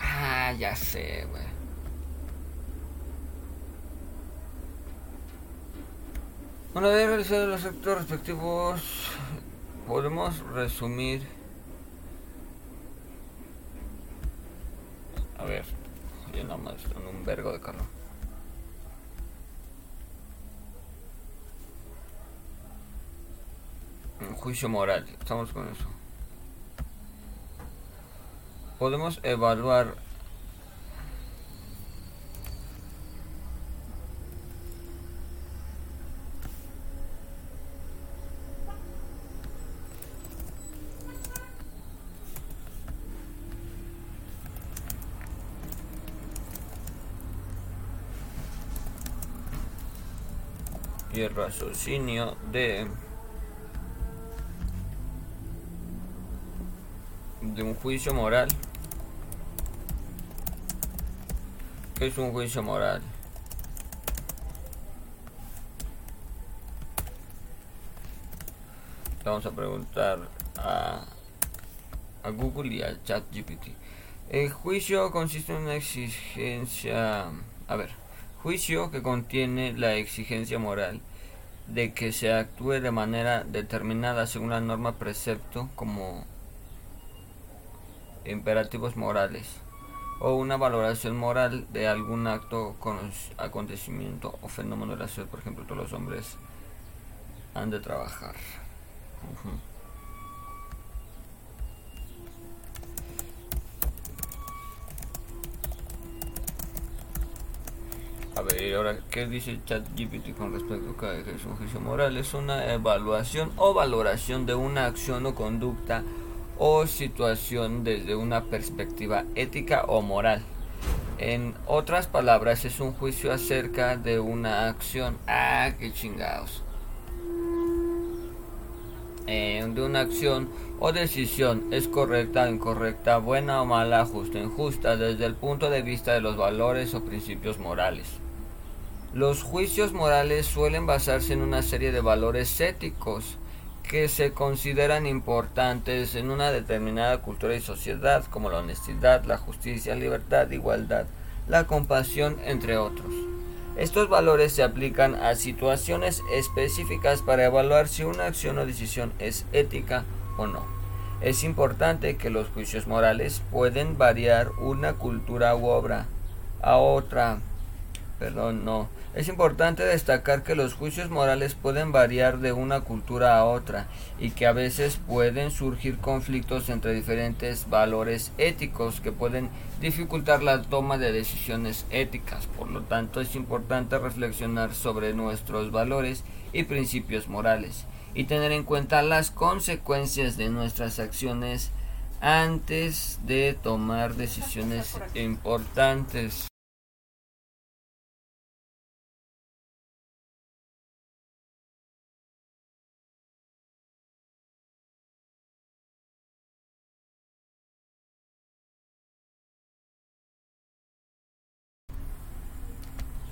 Ah, ya sé, güey. Una vez realizados los actos respectivos, podemos resumir. A ver, yo nomás en un vergo de carro. Un juicio moral, estamos con eso. Podemos evaluar y el raciocinio de de un juicio moral ¿Qué es un juicio moral? vamos a preguntar a, a Google y a ChatGPT. El juicio consiste en una exigencia, a ver, Juicio que contiene la exigencia moral de que se actúe de manera determinada según la norma precepto como imperativos morales o una valoración moral de algún acto, acontecimiento o fenómeno de la sociedad. Por ejemplo, todos los hombres han de trabajar. Ver, ahora, ¿qué dice ChatGPT con respecto a es un juicio moral? Es una evaluación o valoración de una acción o conducta o situación desde una perspectiva ética o moral. En otras palabras, es un juicio acerca de una acción. Ah, qué chingados. Eh, de una acción o decisión es correcta o incorrecta, buena o mala, justa o injusta, desde el punto de vista de los valores o principios morales. Los juicios morales suelen basarse en una serie de valores éticos que se consideran importantes en una determinada cultura y sociedad, como la honestidad, la justicia, libertad, igualdad, la compasión, entre otros. Estos valores se aplican a situaciones específicas para evaluar si una acción o decisión es ética o no. Es importante que los juicios morales pueden variar una cultura u obra a otra. Perdón, no es importante destacar que los juicios morales pueden variar de una cultura a otra y que a veces pueden surgir conflictos entre diferentes valores éticos que pueden dificultar la toma de decisiones éticas. Por lo tanto, es importante reflexionar sobre nuestros valores y principios morales y tener en cuenta las consecuencias de nuestras acciones antes de tomar decisiones importantes.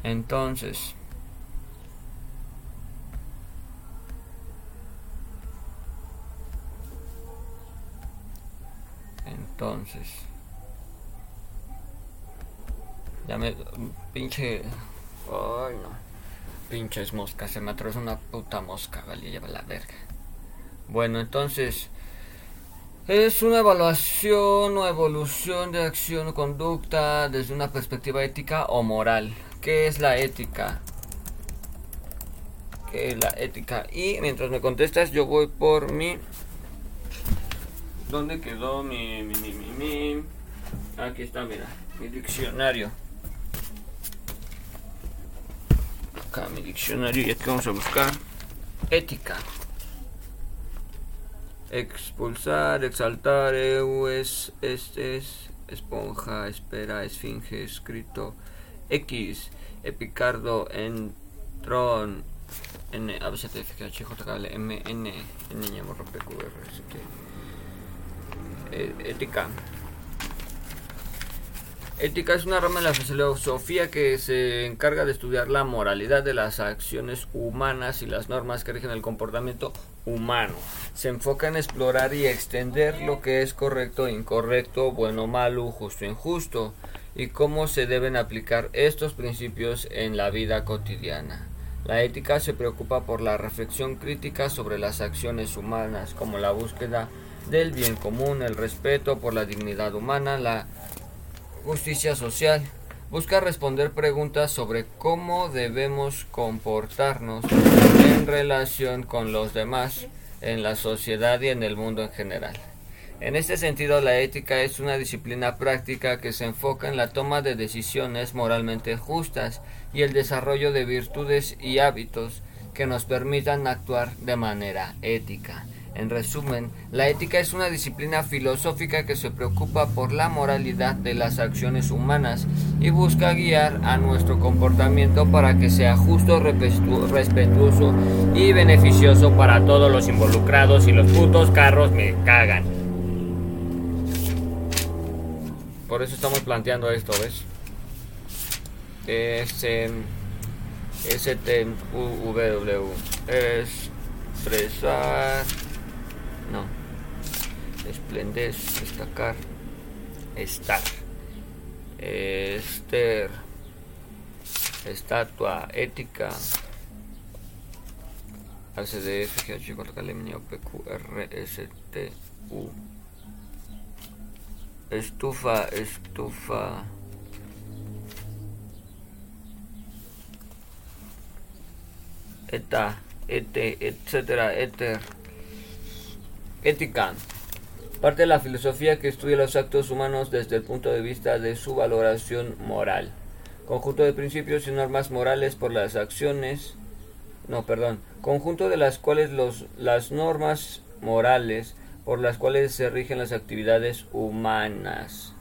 Entonces, entonces, ya me, pinche, ay no, pinches moscas, se me atravesó una puta mosca, vale, lleva la verga. Bueno, entonces, es una evaluación o evolución de acción o conducta desde una perspectiva ética o moral. ¿Qué es la ética? ¿Qué es la ética? Y mientras me contestas, yo voy por mi. ¿Dónde quedó mi, mi, mi, mi, Aquí está, mira, mi diccionario. Acá mi diccionario y aquí vamos a buscar ética. Expulsar, exaltar, es, este es, esponja, espera, esfinge, escrito. X, Epicardo, Entron, N, M, N, N, Ñ, M, P, Q, R, S, T. Ética. Ética es una rama de la filosofía que se encarga de estudiar la moralidad de las acciones humanas y las normas que rigen el comportamiento humano. Se enfoca en explorar y extender lo que es correcto incorrecto, bueno malo, justo injusto, y cómo se deben aplicar estos principios en la vida cotidiana. La ética se preocupa por la reflexión crítica sobre las acciones humanas, como la búsqueda del bien común, el respeto por la dignidad humana, la justicia social. Busca responder preguntas sobre cómo debemos comportarnos en relación con los demás, en la sociedad y en el mundo en general. En este sentido, la ética es una disciplina práctica que se enfoca en la toma de decisiones moralmente justas y el desarrollo de virtudes y hábitos que nos permitan actuar de manera ética. En resumen, la ética es una disciplina filosófica que se preocupa por la moralidad de las acciones humanas y busca guiar a nuestro comportamiento para que sea justo, respetuoso y beneficioso para todos los involucrados y los putos carros me cagan. Por eso estamos planteando esto, ¿ves? S S T U W expresar no. Esplendez, destacar, estar. Ester. Estatua, ética. ACDF, GH, PQ, R, S, T, U. Estufa, estufa. Eta, ete, etcétera, éter. Ética. Parte de la filosofía que estudia los actos humanos desde el punto de vista de su valoración moral. Conjunto de principios y normas morales por las acciones. No, perdón. Conjunto de las cuales los, las normas morales por las cuales se rigen las actividades humanas.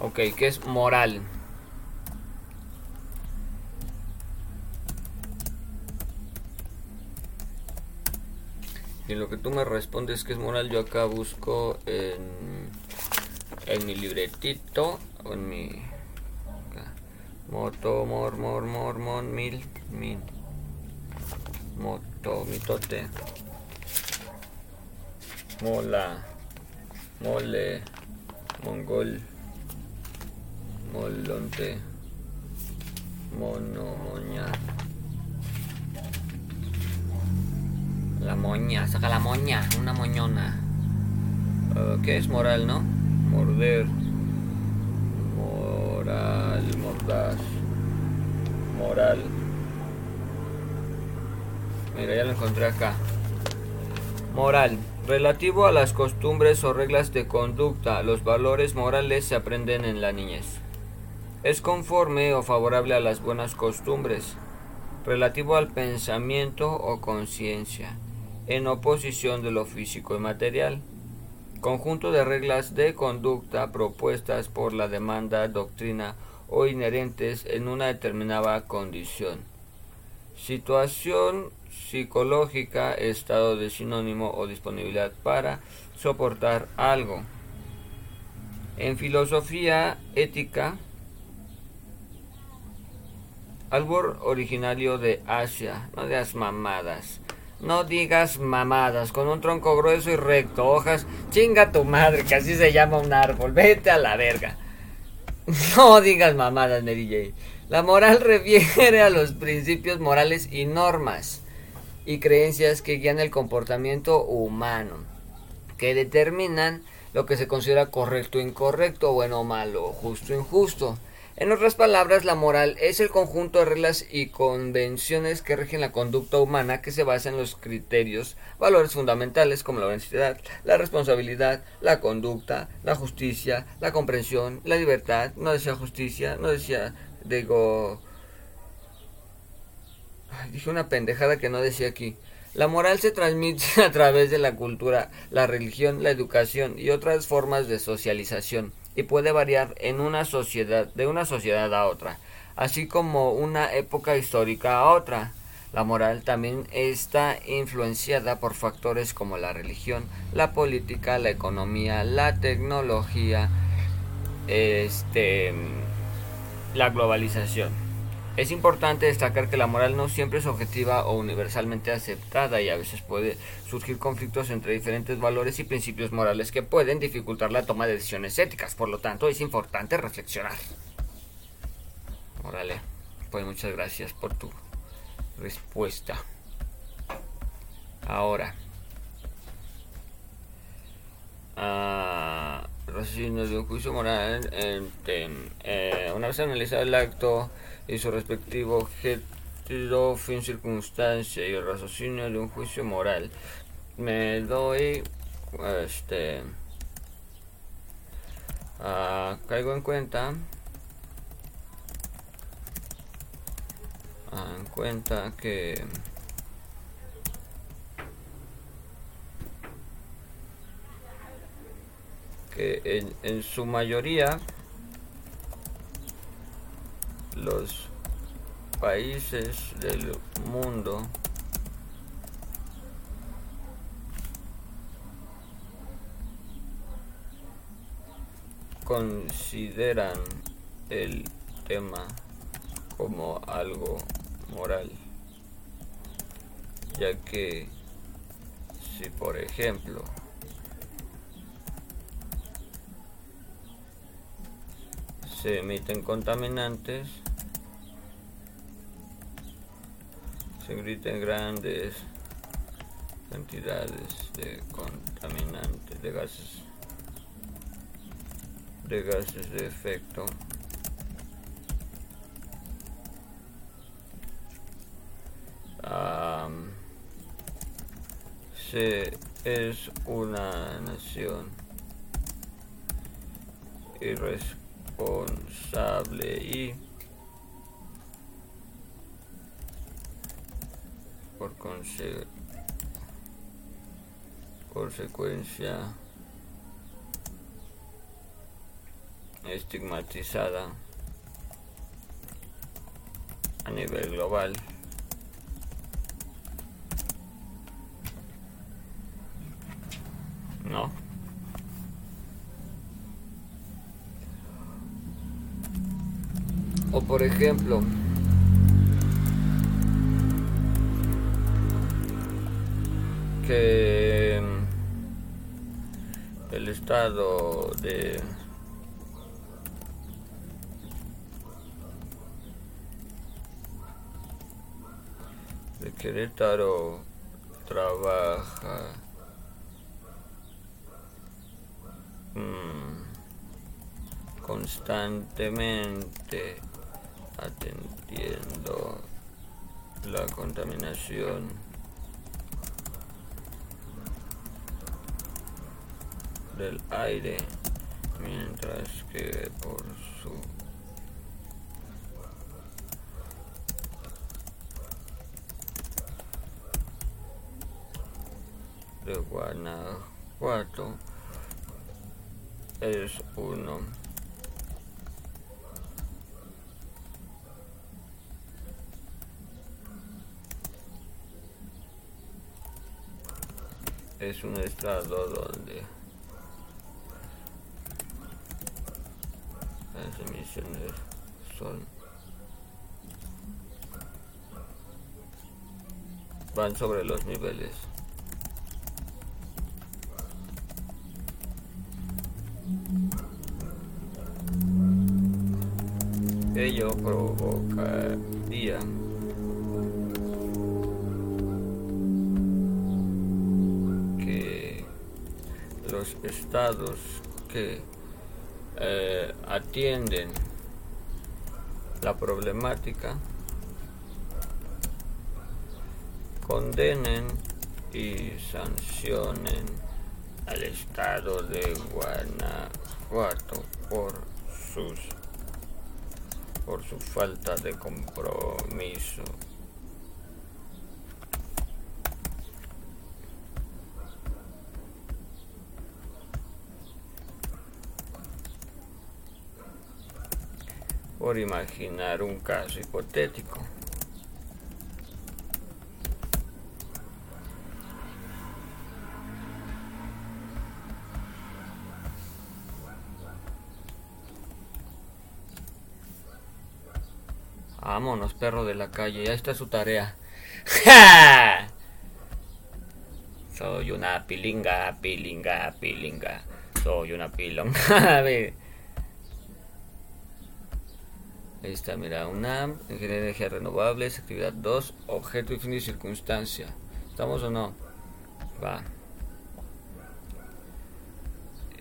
Ok, ¿qué es moral? Y lo que tú me respondes que es moral, yo acá busco en, en mi libretito o en mi moto, mor, mor, mor, mil, mil, moto, mitote, mola, mole, mongol, molonte, mono, moña. La moña, saca la moña, una moñona. Uh, ¿Qué es moral, no? Morder. Moral, mordaz. Moral. Mira, ya lo encontré acá. Moral. Relativo a las costumbres o reglas de conducta, los valores morales se aprenden en la niñez. Es conforme o favorable a las buenas costumbres. Relativo al pensamiento o conciencia en oposición de lo físico y material. Conjunto de reglas de conducta propuestas por la demanda, doctrina o inherentes en una determinada condición. Situación psicológica, estado de sinónimo o disponibilidad para soportar algo. En filosofía ética, árbol originario de Asia, no de las mamadas. No digas mamadas, con un tronco grueso y recto, hojas, chinga tu madre, que así se llama un árbol, vete a la verga. No digas mamadas, Mary. La moral refiere a los principios morales y normas y creencias que guían el comportamiento humano, que determinan lo que se considera correcto o incorrecto, bueno o malo, justo o injusto. En otras palabras, la moral es el conjunto de reglas y convenciones que rigen la conducta humana que se basa en los criterios, valores fundamentales como la honestidad, la responsabilidad, la conducta, la justicia, la comprensión, la libertad. No decía justicia, no decía, digo... dije una pendejada que no decía aquí. La moral se transmite a través de la cultura, la religión, la educación y otras formas de socialización y puede variar en una sociedad de una sociedad a otra, así como una época histórica a otra. La moral también está influenciada por factores como la religión, la política, la economía, la tecnología, este, la globalización. Es importante destacar que la moral no siempre es objetiva o universalmente aceptada y a veces puede surgir conflictos entre diferentes valores y principios morales que pueden dificultar la toma de decisiones éticas. Por lo tanto, es importante reflexionar. Órale, pues muchas gracias por tu respuesta. Ahora, uh, de un juicio moral. Eh, una vez analizado el acto y su respectivo objeto, fin, circunstancia y el raciocinio de un juicio moral, me doy este uh, caigo en cuenta en cuenta que que en, en su mayoría los países del mundo consideran el tema como algo moral, ya que si por ejemplo se emiten contaminantes, se grandes cantidades de contaminantes, de gases, de gases de efecto. se es una nación y responsable y por consecuencia estigmatizada a nivel global. No. O por ejemplo, que el estado de Querétaro trabaja mm, constantemente atendiendo la contaminación del aire mientras que por su de Guanajuato es uno. Es un estado donde las emisiones son van sobre los niveles. Ello provocaría estados que eh, atienden la problemática condenen y sancionen al estado de Guanajuato por sus por su falta de compromiso imaginar un caso hipotético. Vámonos, perro de la calle, ya está su tarea. ¡Ja! Soy una pilinga, pilinga, pilinga. Soy una pilonga. Ahí está, mira, una ingeniería de energías renovables, actividad 2, objeto y fin de circunstancia. ¿Estamos o no? Va.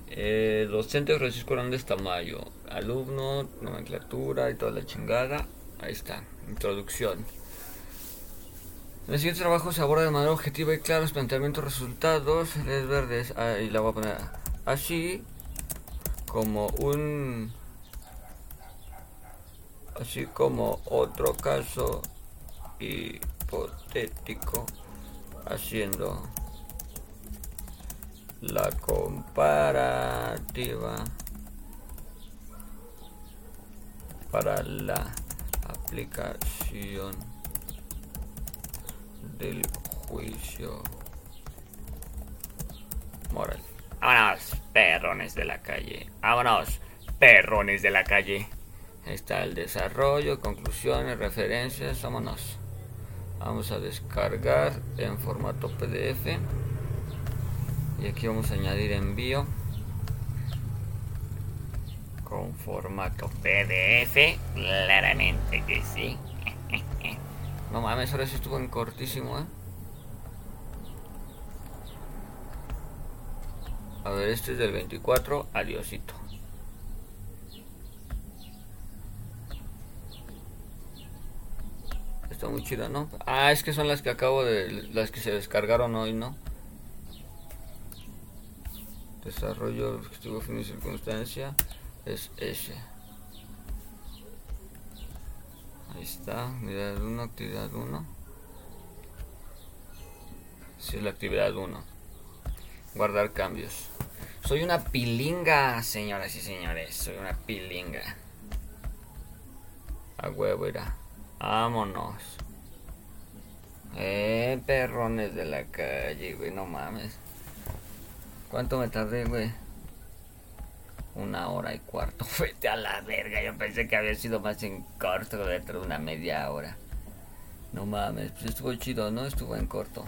Eh, docente Francisco Hernández Tamayo. Alumno, nomenclatura y toda la chingada. Ahí está, introducción. En el siguiente trabajo se aborda de manera objetiva y clara los planteamientos, resultados, redes verdes, ahí la voy a poner así como un así como otro caso hipotético haciendo la comparativa para la aplicación del juicio moral. Vámonos, perrones de la calle. Vámonos, perrones de la calle. Está el desarrollo, conclusiones, referencias. Vámonos. Vamos a descargar en formato PDF. Y aquí vamos a añadir envío con formato PDF. Claramente que sí. no mames, ahora sí estuvo en cortísimo, ¿eh? A ver, este es del 24. Adiosito. Está muy chida, ¿no? Ah, es que son las que acabo de... Las que se descargaron hoy, ¿no? Desarrollo, objetivo, fin y circunstancia es ese. Ahí está, actividad 1, actividad 1. Si es la actividad 1. Guardar cambios. Soy una pilinga, señoras y señores. Soy una pilinga. A huevo era. Vámonos. Eh, perrones de la calle, güey, no mames. ¿Cuánto me tardé, güey? Una hora y cuarto. Vete a la verga. Yo pensé que había sido más en corto dentro de una media hora. No mames, pues estuvo chido, ¿no? Estuvo en corto.